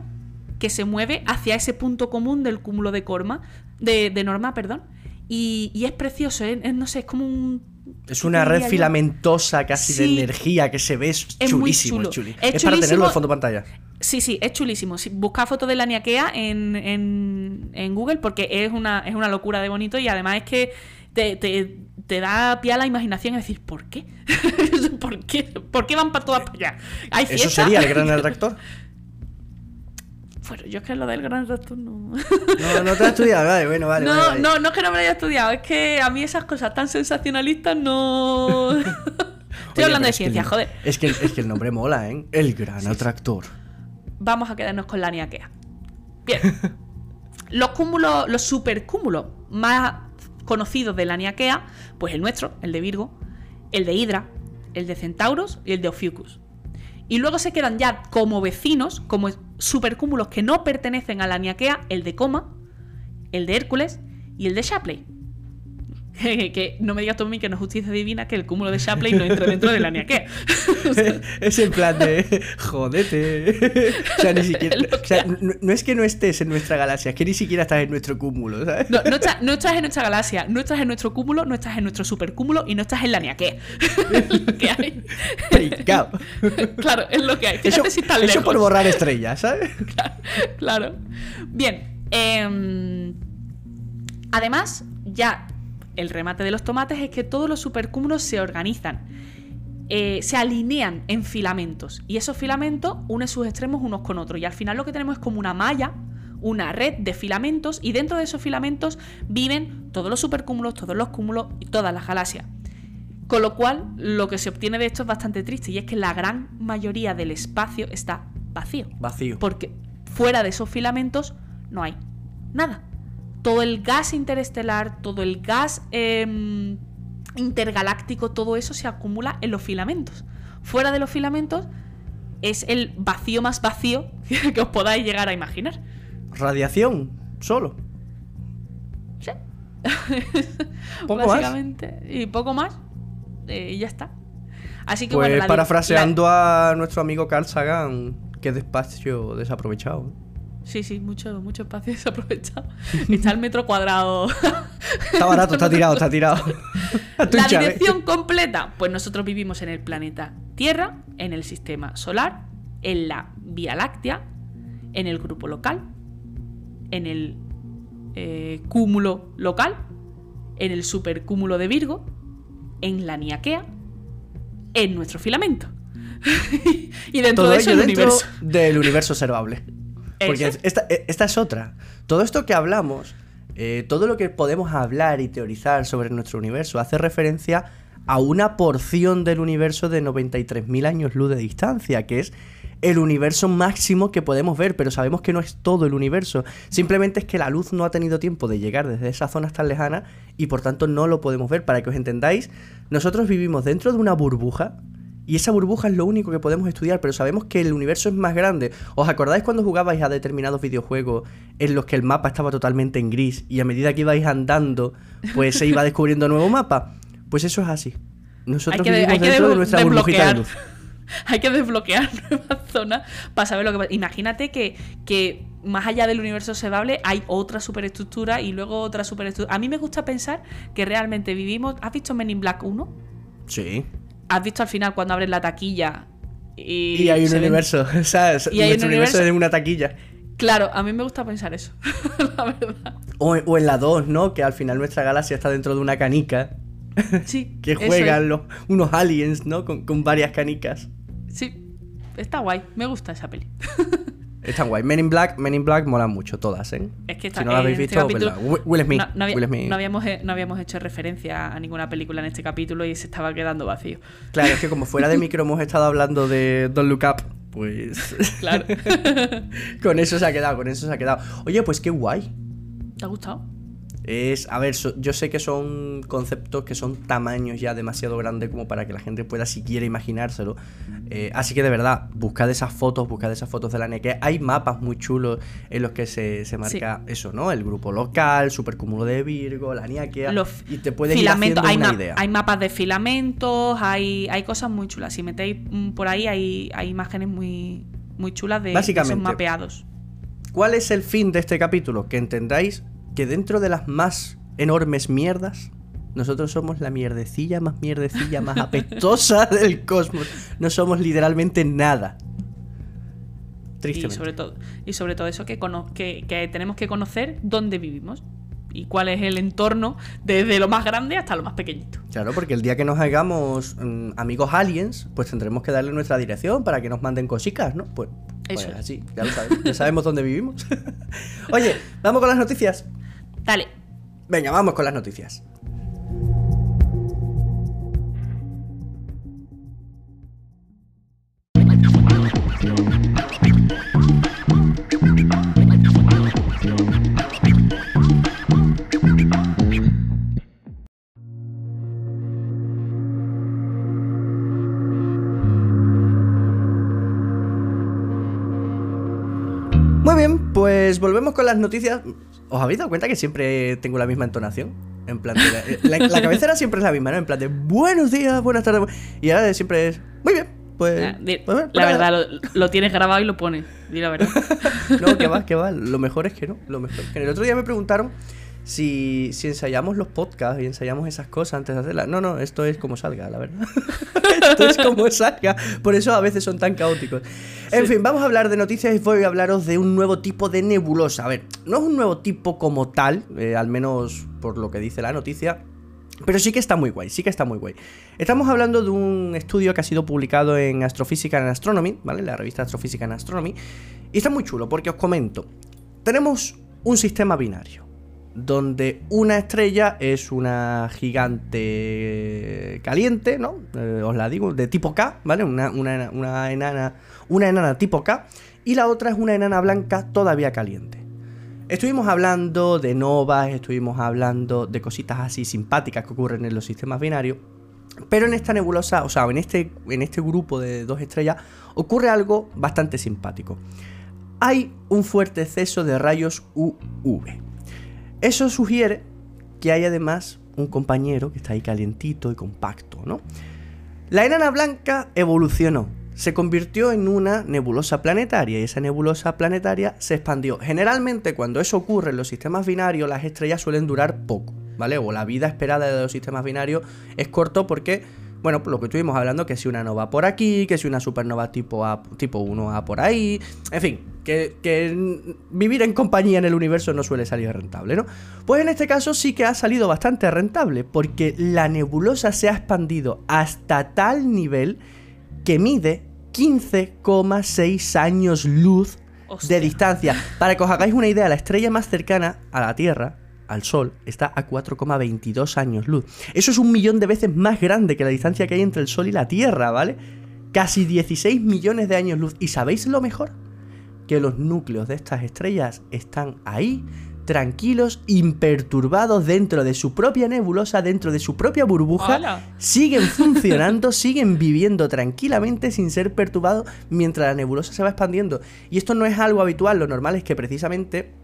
que se mueve hacia ese punto común del cúmulo de Corma, de, de Norma, perdón. Y, y es precioso, ¿eh? Es, no sé, es como un. Es ¿qué una red filamentosa casi Sí. de energía que se ve es Es chulísimo. chulo. Es, Es para chulísimo. tenerlo de fondo pantalla. Sí, sí, es chulísimo. Si- Busca fotos de la Niaquea en, en, en Google porque es una, es una locura de bonito y además es que te, te- te da pie a la imaginación y decir, ¿por qué? ¿Por qué? ¿Por qué van para todas para allá? ¿Hay Eso sería el gran atractor. Bueno, yo es que lo del gran reactor no... No, no te has estudiado, vale, bueno, vale. no, vale, vale. no, no es que no me lo haya estudiado, es que a mí esas cosas tan sensacionalistas no... Estoy Oye, hablando de que ciencia, joder. Es que, es que el nombre mola, ¿eh? El gran atractor. Vamos a quedarnos con la niaquea. Bien. Los cúmulos, los supercúmulos más conocidos de la niaquea, pues el nuestro, el de Virgo, el de Hidra, el de Centauros y el de Ophiuchus. Y luego se quedan ya como vecinos, como supercúmulos que no pertenecen a la niaquea, el de Coma, el de Hércules y el de Shapley. que no me digas tú a mí que no es justicia divina que el cúmulo de Shapley no entre dentro de la niaquea. es en plan de. Jodete. o sea, ni siquiera. O sea, no, no es que no estés en nuestra galaxia, es que ni siquiera estás en nuestro cúmulo, ¿sabes? No, no, estás, no estás en nuestra galaxia, no estás en nuestro cúmulo, no estás en nuestro supercúmulo y no estás en la niaquea. Lo que hay. Pringao. Claro, es lo que hay. Eso, Fíjate si estás eso lejos. por borrar estrellas, ¿sabes? Claro. Bien. em, además, ya el remate de los tomates es que todos los supercúmulos se organizan. eh, se alinean en filamentos. Y esos filamentos unen sus extremos unos con otros. Y al final lo que tenemos es como una malla, una red de filamentos. Y dentro de esos filamentos viven todos los supercúmulos, todos los cúmulos y todas las galaxias. Con lo cual, lo que se obtiene de esto es bastante triste. Y es que la gran mayoría del espacio está vacío. Vacío. Porque fuera de esos filamentos no hay nada. Todo el gas interestelar, todo el gas em, intergaláctico, todo eso se acumula en los filamentos. Fuera de los filamentos es el vacío más vacío que os podáis llegar a imaginar. Radiación, solo. Sí. Poco más. Básicamente. Y poco más. eh, y ya está. Así que Pues bueno, la- parafraseando a nuestro amigo Carl Sagan, que despacio desaprovechado. Sí, sí, mucho, mucho espacio desaprovechado. Está el metro cuadrado. Está barato, está tirado, está tirado. La chave. dirección completa. Pues nosotros vivimos en el planeta Tierra, en el sistema solar, en la Vía Láctea, en el grupo local, en el eh, cúmulo local, en el supercúmulo de Virgo, en la Niaquea, en nuestro filamento. y dentro Todo de eso el dentro universo. del universo observable. Porque Eso. esta, e, esta es otra. Todo esto que hablamos, eh, todo lo que podemos hablar y teorizar sobre nuestro universo hace referencia a una porción del universo de 93.000 años luz de distancia, que es el universo máximo que podemos ver, pero sabemos que no es todo el universo. Simplemente es que la luz no ha tenido tiempo de llegar desde esas zonas tan lejanas y por tanto no lo podemos ver. Para que os entendáis, nosotros vivimos dentro de una burbuja y esa burbuja es lo único que podemos estudiar, pero sabemos que el universo es más grande. ¿Os acordáis cuando jugabais a determinados videojuegos en los que el mapa estaba totalmente en gris y a medida que ibais andando, pues se iba descubriendo nuevo mapa? Pues eso es así. Nosotros Hay que vivimos hay que dentro de nuestra burbujita de desbloquear. luz. Hay que desbloquear nuevas zonas para saber lo que pasa. Imagínate que, que más allá del universo observable hay otra superestructura y luego otra superestructura. A mí me gusta pensar que realmente vivimos. ¿Has visto Men in Black 1? Sí. ¿Has visto al final cuando abres la taquilla? Y, Y hay un ven- universo, o sea, Y hay nuestro un universo en una taquilla. Claro, a mí me gusta pensar eso. la verdad. O, o en la 2, ¿no? Que al final nuestra galaxia está dentro de una canica. Sí. Que juegan los, unos aliens, ¿no? Con, con varias canicas. Sí. Está guay. Me gusta esa peli. Están guay. Men in Black, Men in Black molan mucho todas, ¿eh? Es que está, si no la habéis este visto, capítulo- vedla. Will- Will Smith. No, no había- Will Smith. no habíamos, no habíamos hecho referencia a ninguna película en este capítulo y se estaba quedando vacío. Claro, es que como fuera de micro hemos estado hablando de Don't Look Up Pues. Claro. con eso se ha quedado, con eso se ha quedado. Oye, pues qué guay. ¿Te ha gustado? Es, a ver, so- yo sé que son conceptos que son tamaños ya demasiado grandes como para que la gente pueda siquiera imaginárselo. Eh, así que de verdad, buscad esas fotos, buscad esas fotos de la NEC. Hay mapas muy chulos en los que se, se marca eso, ¿no? El grupo local, supercúmulo de Virgo, la Niaquea. Los y te puedes ir haciendo hay, una idea. hay mapas de filamentos, hay, hay cosas muy chulas. Si metéis por ahí, hay, hay imágenes muy, muy chulas de, esos mapeados. ¿Cuál es el fin de este capítulo? Que entendáis que dentro de las más enormes mierdas, nosotros somos la mierdecilla más mierdecilla más apestosa del cosmos. No somos literalmente nada. Y Tristemente. sobre todo, y sobre todo eso que, que, que tenemos que conocer dónde vivimos y cuál es el entorno desde lo más grande hasta lo más pequeñito. Claro, porque el día que nos hagamos mm, amigos aliens, pues tendremos que darle nuestra dirección para que nos manden cositas, ¿no? Pues, pues Eso es. así, ya lo sabemos. Ya sabemos dónde vivimos. Oye, vamos con las noticias. Dale. Venga, vamos con las noticias. Muy bien, pues volvemos con las noticias. ¿Os habéis dado cuenta que siempre tengo la misma entonación? En plan, de la, la- la cabecera siempre es la misma, ¿no? En plan de buenos días, buenas tardes. bu- Y ahora siempre es muy bien, pues. Ah, di- pues, pues la verdad, lo, lo tienes grabado y lo pones. Di la verdad. No, que va, que va. Lo mejor es que no. Lo mejor es que no. El otro día me preguntaron si, si ensayamos los podcasts y ensayamos esas cosas antes de hacerlas. No, no, esto es como salga, la verdad. esto es como salga. Por eso a veces son tan caóticos. En fin, vamos a hablar de noticias y voy a hablaros de un nuevo tipo de nebulosa. A ver, no es un nuevo tipo como tal, eh, al menos por lo que dice la noticia. Pero sí que está muy guay, sí que está muy guay. Estamos hablando de un estudio que ha sido publicado en Astrophysical and Astronomy, ¿vale? La revista Astrophysical and Astronomy. Y está muy chulo porque os comento. Tenemos un sistema binario, donde una estrella es una gigante caliente, ¿no? Eh, os la digo, de tipo K, ¿vale? Una, una- una enana, una enana tipo K, y la otra es una enana blanca todavía caliente. Estuvimos hablando de novas, estuvimos hablando de cositas así simpáticas que ocurren en los sistemas binarios. Pero en esta nebulosa, o sea, en este, en este grupo de dos estrellas, ocurre algo bastante simpático. Hay un fuerte exceso de rayos UV. Eso sugiere que hay además un compañero que está ahí calientito y compacto, ¿no? La enana blanca evolucionó, se convirtió en una nebulosa planetaria y esa nebulosa planetaria se expandió. Generalmente cuando eso ocurre en los sistemas binarios las estrellas suelen durar poco, ¿vale? O la vida esperada de los sistemas binarios es corto porque, bueno, lo que estuvimos hablando, que si una nova por aquí, que si una supernova tipo, A, tipo 1A por ahí, en fin, que, que vivir en compañía en el universo no suele salir rentable, ¿no? Pues en este caso sí que ha salido bastante rentable porque la nebulosa se ha expandido hasta tal nivel que mide 15,6 años luz Hostia. de distancia. Para que os hagáis una idea, la estrella más cercana a la Tierra, al Sol, está a 4,22 años luz. Eso es un millón de veces más grande que la distancia que hay entre el Sol y la Tierra, ¿vale? Casi 16 millones de años luz. ¿Y sabéis lo mejor? Que los núcleos de estas estrellas están ahí, tranquilos, imperturbados dentro de su propia nebulosa, dentro de su propia burbuja, siguen funcionando, siguen viviendo tranquilamente sin ser perturbados mientras la nebulosa se va expandiendo. Y esto no es algo habitual, lo normal es que precisamente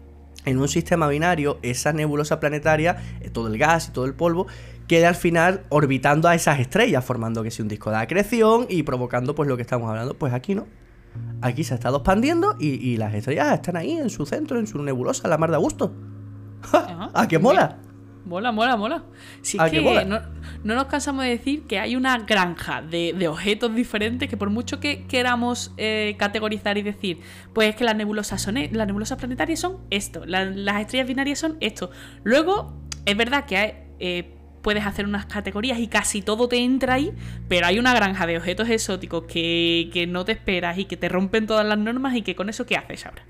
en un sistema binario esa nebulosa planetaria, eh, todo el gas y todo el polvo, quede al final orbitando a esas estrellas, formando que si un disco de acreción y provocando pues lo que estamos hablando. Pues aquí no. Aquí se ha estado expandiendo y, y las estrellas están ahí en su centro, en su nebulosa, la mar de a gusto. Ajá. ¡Ah, qué mola! Mola, mola, mola. Si es Ah, que mola. no, no nos cansamos de decir que hay una granja de, de objetos diferentes que por mucho que queramos eh, categorizar y decir, pues es que las nebulosas son e- las nebulosas planetarias son esto, la- las estrellas binarias son esto. Luego, es verdad que hay, eh, puedes hacer unas categorías y casi todo te entra ahí, pero hay una granja de objetos exóticos que, que no te esperas y que te rompen todas las normas y que con eso, ¿qué haces ahora?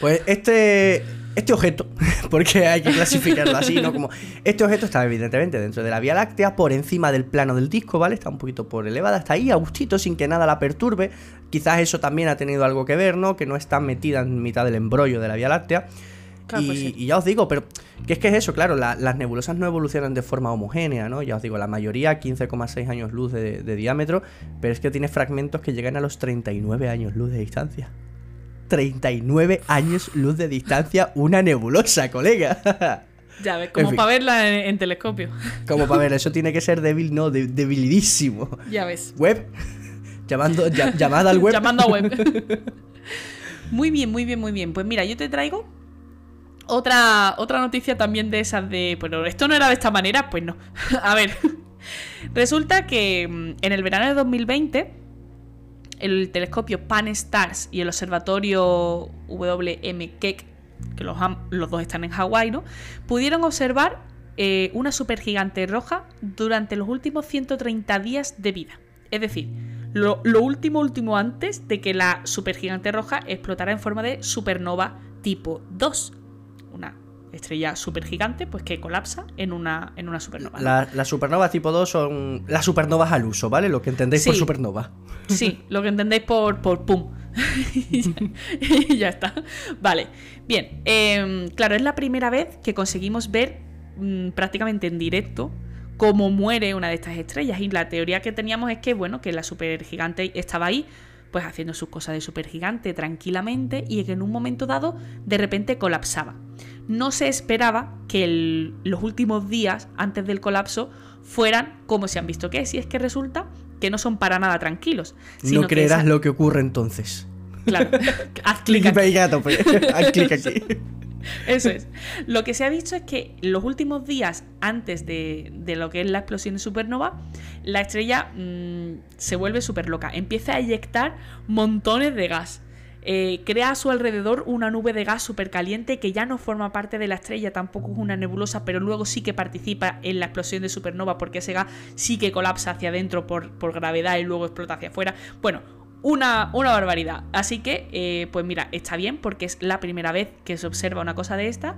Pues, este, este objeto, porque hay que clasificarlo así, ¿no? Como este objeto está evidentemente dentro de la Vía Láctea, por encima del plano del disco, ¿vale? Está un poquito por elevada, está ahí a gustito, sin que nada la perturbe. Quizás eso también ha tenido algo que ver, ¿no? Que no está metida en mitad del embrollo de la Vía Láctea. Claro, y, pues sí. y ya os digo, pero que es que es eso, claro, la- las nebulosas no evolucionan de forma homogénea, ¿no? Ya os digo, la mayoría 15,6 años luz de, de diámetro, pero es que tiene fragmentos que llegan a los 39 años luz de distancia. 39 años luz de distancia una nebulosa, colega. Ya ves, como fin. para verla en, en telescopio. Como para ver, eso tiene que ser débil, no, de- debilidísimo. Ya ves. Web, llamando, ya- llamada al web. Llamando a web. muy bien, muy bien, muy bien. Pues mira, yo te traigo otra, otra noticia también de esas de. Pero esto no era de esta manera, pues no. a ver. Resulta que mm, en el verano de 2020, el telescopio Pan-STARRS y el observatorio WM Keck, que los, los dos están en Hawái, ¿no? Pudieron observar eh, una supergigante roja durante los últimos 130 días de vida. Es decir, lo, lo último, último antes de que la supergigante roja explotara en forma de supernova tipo 2. Estrella supergigante, pues que colapsa en una, en una supernova. ¿no? La- Las supernovas tipo 2 son las supernovas al uso, ¿vale? Lo que entendéis por supernova. Sí, lo que entendéis por, por pum. y, ya, y ya está. Vale. Bien. em, claro, es la primera vez que conseguimos ver mm, prácticamente en directo cómo muere una de estas estrellas. Y la teoría que teníamos es que, bueno, que la supergigante estaba ahí, pues haciendo sus cosas de supergigante tranquilamente, y que en un momento dado, de repente colapsaba. No se esperaba que el- los últimos días antes del colapso fueran como se han visto que es. Y es que resulta que no son para nada tranquilos. sino No que creerás esa- lo que ocurre entonces. Claro. Haz Clic aquí. tope. Haz clic aquí. Eso es. Lo que se ha dicho es que los últimos días antes de, de lo que es la explosión de supernova, la estrella mm, se vuelve súper loca. Empieza a eyectar montones de gas. Eh, crea a su alrededor una nube de gas súper caliente que ya no forma parte de la estrella, tampoco es una nebulosa, pero luego sí que participa en la explosión de supernova porque ese gas sí que colapsa hacia adentro por, por gravedad y luego explota hacia afuera. Bueno, una, una barbaridad. Así que, eh, pues mira, está bien porque es la primera vez que se observa una cosa de esta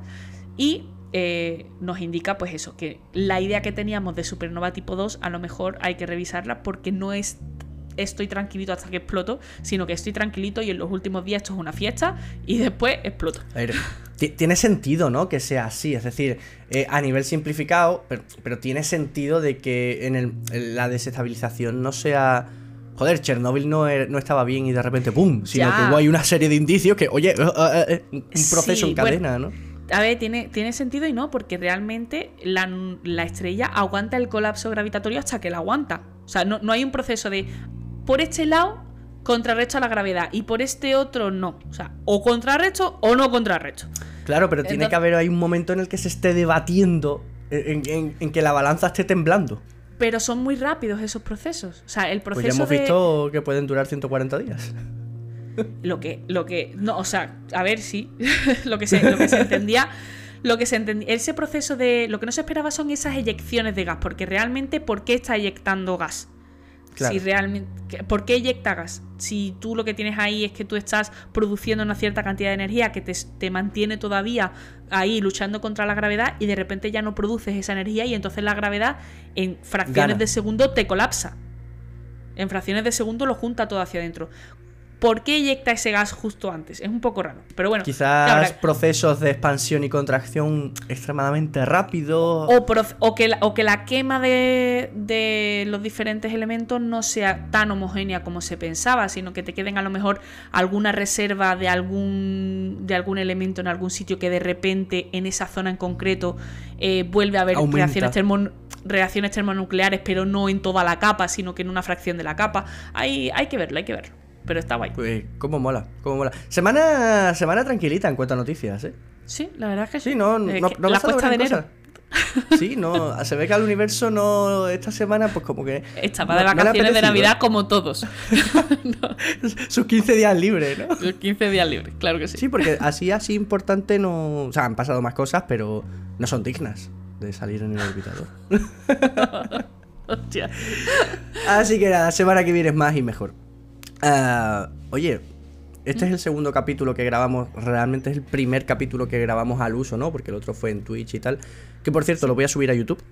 y eh, nos indica pues eso, que la idea que teníamos de supernova tipo 2 a lo mejor hay que revisarla porque no es estoy tranquilito hasta que exploto, sino que estoy tranquilito y en los últimos días esto es una fiesta y después exploto. A ver, ti- tiene sentido, ¿no? Que sea así. Es decir, eh, a nivel simplificado, pero, pero tiene sentido de que en, el- la desestabilización no sea. Joder, Chernobyl no, er- no estaba bien y de repente ¡pum! Sino Ya. que hubo ahí una serie de indicios que, oye, eh, un proceso Sí, en cadena, ¿no? A ver, tiene, tiene sentido y no, porque realmente la, la estrella aguanta el colapso gravitatorio hasta que la aguanta. O sea, no, no hay un proceso de por este lado contrarresto a la gravedad y por este otro no. O sea, o contrarresto o no contrarresto. Claro, pero tiene Entonces- que haber ahí un momento en el que se esté debatiendo, en, en- en que la balanza esté temblando. Pero son muy rápidos esos procesos. O sea, el Pues proceso ya hemos de... visto que pueden durar 140 días. Lo que, lo que, no, o sea, a ver, sí, lo que se, lo que se entendía, lo que se entendía, ese proceso de, lo que no se esperaba son esas eyecciones de gas, porque realmente, ¿por qué está eyectando gas? Claro. Si realmente, ¿por qué eyecta gas? Si tú lo que tienes ahí es que tú estás produciendo una cierta cantidad de energía que te, te mantiene todavía ahí luchando contra la gravedad y de repente ya no produces esa energía y entonces la gravedad en fracciones Gana. de segundo te colapsa. En fracciones de segundo lo junta todo hacia adentro. ¿Por qué eyecta ese gas justo antes? Es un poco raro. Pero bueno, Quizás ahora- procesos de expansión y contracción extremadamente rápidos. o, que la, o que la quema de, de los diferentes elementos no sea tan homogénea como se pensaba, sino que te queden a lo mejor alguna reserva de algún, de algún elemento en algún sitio que de repente en esa zona en concreto eh, vuelve a haber Aumenta. reacciones, termo- reacciones termonucleares, pero no en toda la capa, sino que en una fracción de la capa. Hay, hay que verlo, hay que verlo. Pero está guay. Pues, cómo mola, cómo mola. Semana, semana tranquilita en cuanto a noticias, ¿eh? Sí, la verdad es que sí. Sí, no, Eh, no, no la cuesta de enero. Sí, no, se ve que al universo no, esta semana, pues como que... Estaba no- de no vacaciones de. Navidad como todos. Sus 15 días libres, ¿no? Los 15 días libres, claro que sí. Sí, porque así, así importante no... O sea, han pasado más cosas, pero no son dignas. de salir en el orbitador. Hostia. Así que nada, semana que viene es más y mejor. Ah, oye, este es el segundo capítulo que grabamos, realmente es el primer capítulo que grabamos al uso, ¿no? Porque el otro fue en Twitch y tal. Que por cierto, lo voy a subir a YouTube.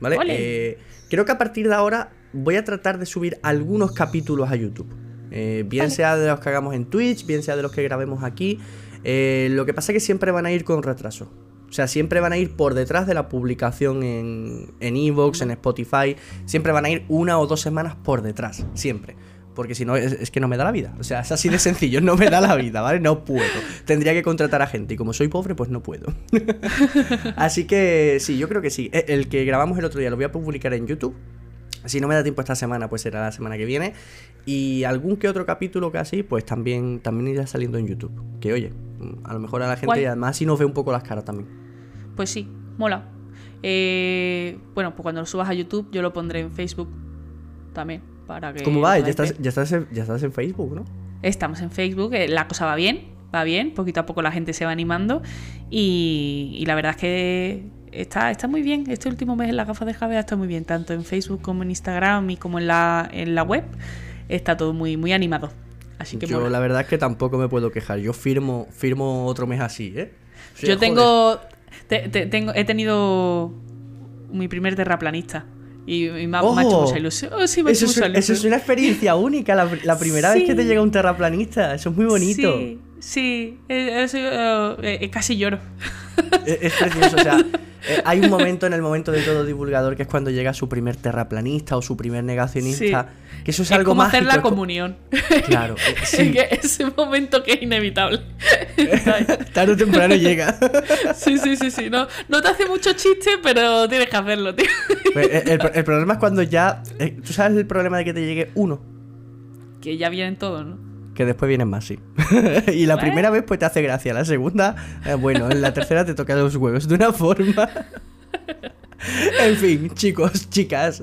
¿Vale? Eh, creo que a partir de ahora voy a tratar de subir algunos capítulos a YouTube. Eh, bien Vale. sea de los que hagamos en Twitch, bien sea de los que grabemos aquí. Eh, lo que pasa es que siempre van a ir con retraso. O sea, siempre van a ir por detrás de la publicación en en Evox, en Spotify. Siempre van a ir una o dos semanas por detrás. Siempre. Porque si no, es, es que no me da la vida. O sea, es así de sencillo. No me da la vida, ¿vale? No puedo. Tendría que contratar a gente. Y como soy pobre, pues no puedo. así que sí, yo creo que sí. E- El que grabamos el otro día lo voy a publicar en YouTube. Si no me da tiempo esta semana, pues será la semana que viene. Y algún que otro capítulo que así, pues también, también irá saliendo en YouTube. Que oye, a lo mejor a la gente, Guay. y además si nos ve un poco las caras también. Pues sí, mola. Eh, bueno, pues cuando lo subas a YouTube, yo lo pondré en Facebook también. Para que ¿Cómo va? Ya estás, ya, estás en, ya estás en Facebook, ¿no? Estamos en Facebook, eh, la cosa va bien, va bien, poquito a poco la gente se va animando y, y la verdad es que está, está muy bien. Este último mes en las gafas de Javea está muy bien, tanto en Facebook como en Instagram y como en la, en la web. Está todo muy, muy animado. Así que Yo mola. la verdad es que tampoco me puedo quejar. Yo firmo, firmo otro mes así, ¿eh? O sea, Yo tengo, te- te- tengo. He tenido mi primer terraplanista. Y, y me, ha, me ha hecho mucha ilusión. Oh, sí, me Eso hecho es, mucha eso es una experiencia única, la, la primera vez que te Sí. llega un terraplanista. Eso es muy bonito. Sí, sí. eso, eh, eh, casi lloro. Es, es precioso, o sea, eh, hay un momento en el momento de todo divulgador que es cuando llega su primer terraplanista o su primer negacionista. Que eso es, Es, algo mágico. hacer la es co- comunión. Claro, eh, sí. Que ese momento que es inevitable. Tarde o temprano llega. sí, sí, sí, sí. No, no te hace mucho chiste, pero tienes que hacerlo, tío. Pues, eh, el, el problema es cuando ya. eh, ¿Tú sabes el problema de que te llegue uno? Que ya vienen todos, ¿no? Que después vienen más, sí. y la Bueno. primera vez pues te hace gracia, la segunda, eh, bueno, en la tercera te toca los huevos de una forma. en fin, chicos, chicas.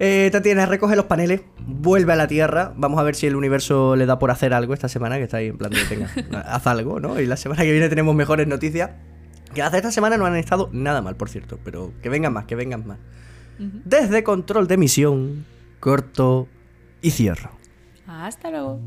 Eh, Tatiana, recoge los paneles, vuelve a la Tierra. Vamos a ver si el universo le da por hacer algo esta semana, que está ahí en plan de, venga, haz algo, ¿no? Y la semana que viene tenemos mejores noticias. Que hasta esta semana no han estado nada mal, por cierto, pero que vengan más, que vengan más. Desde control de misión, corto y cierro. Hasta luego.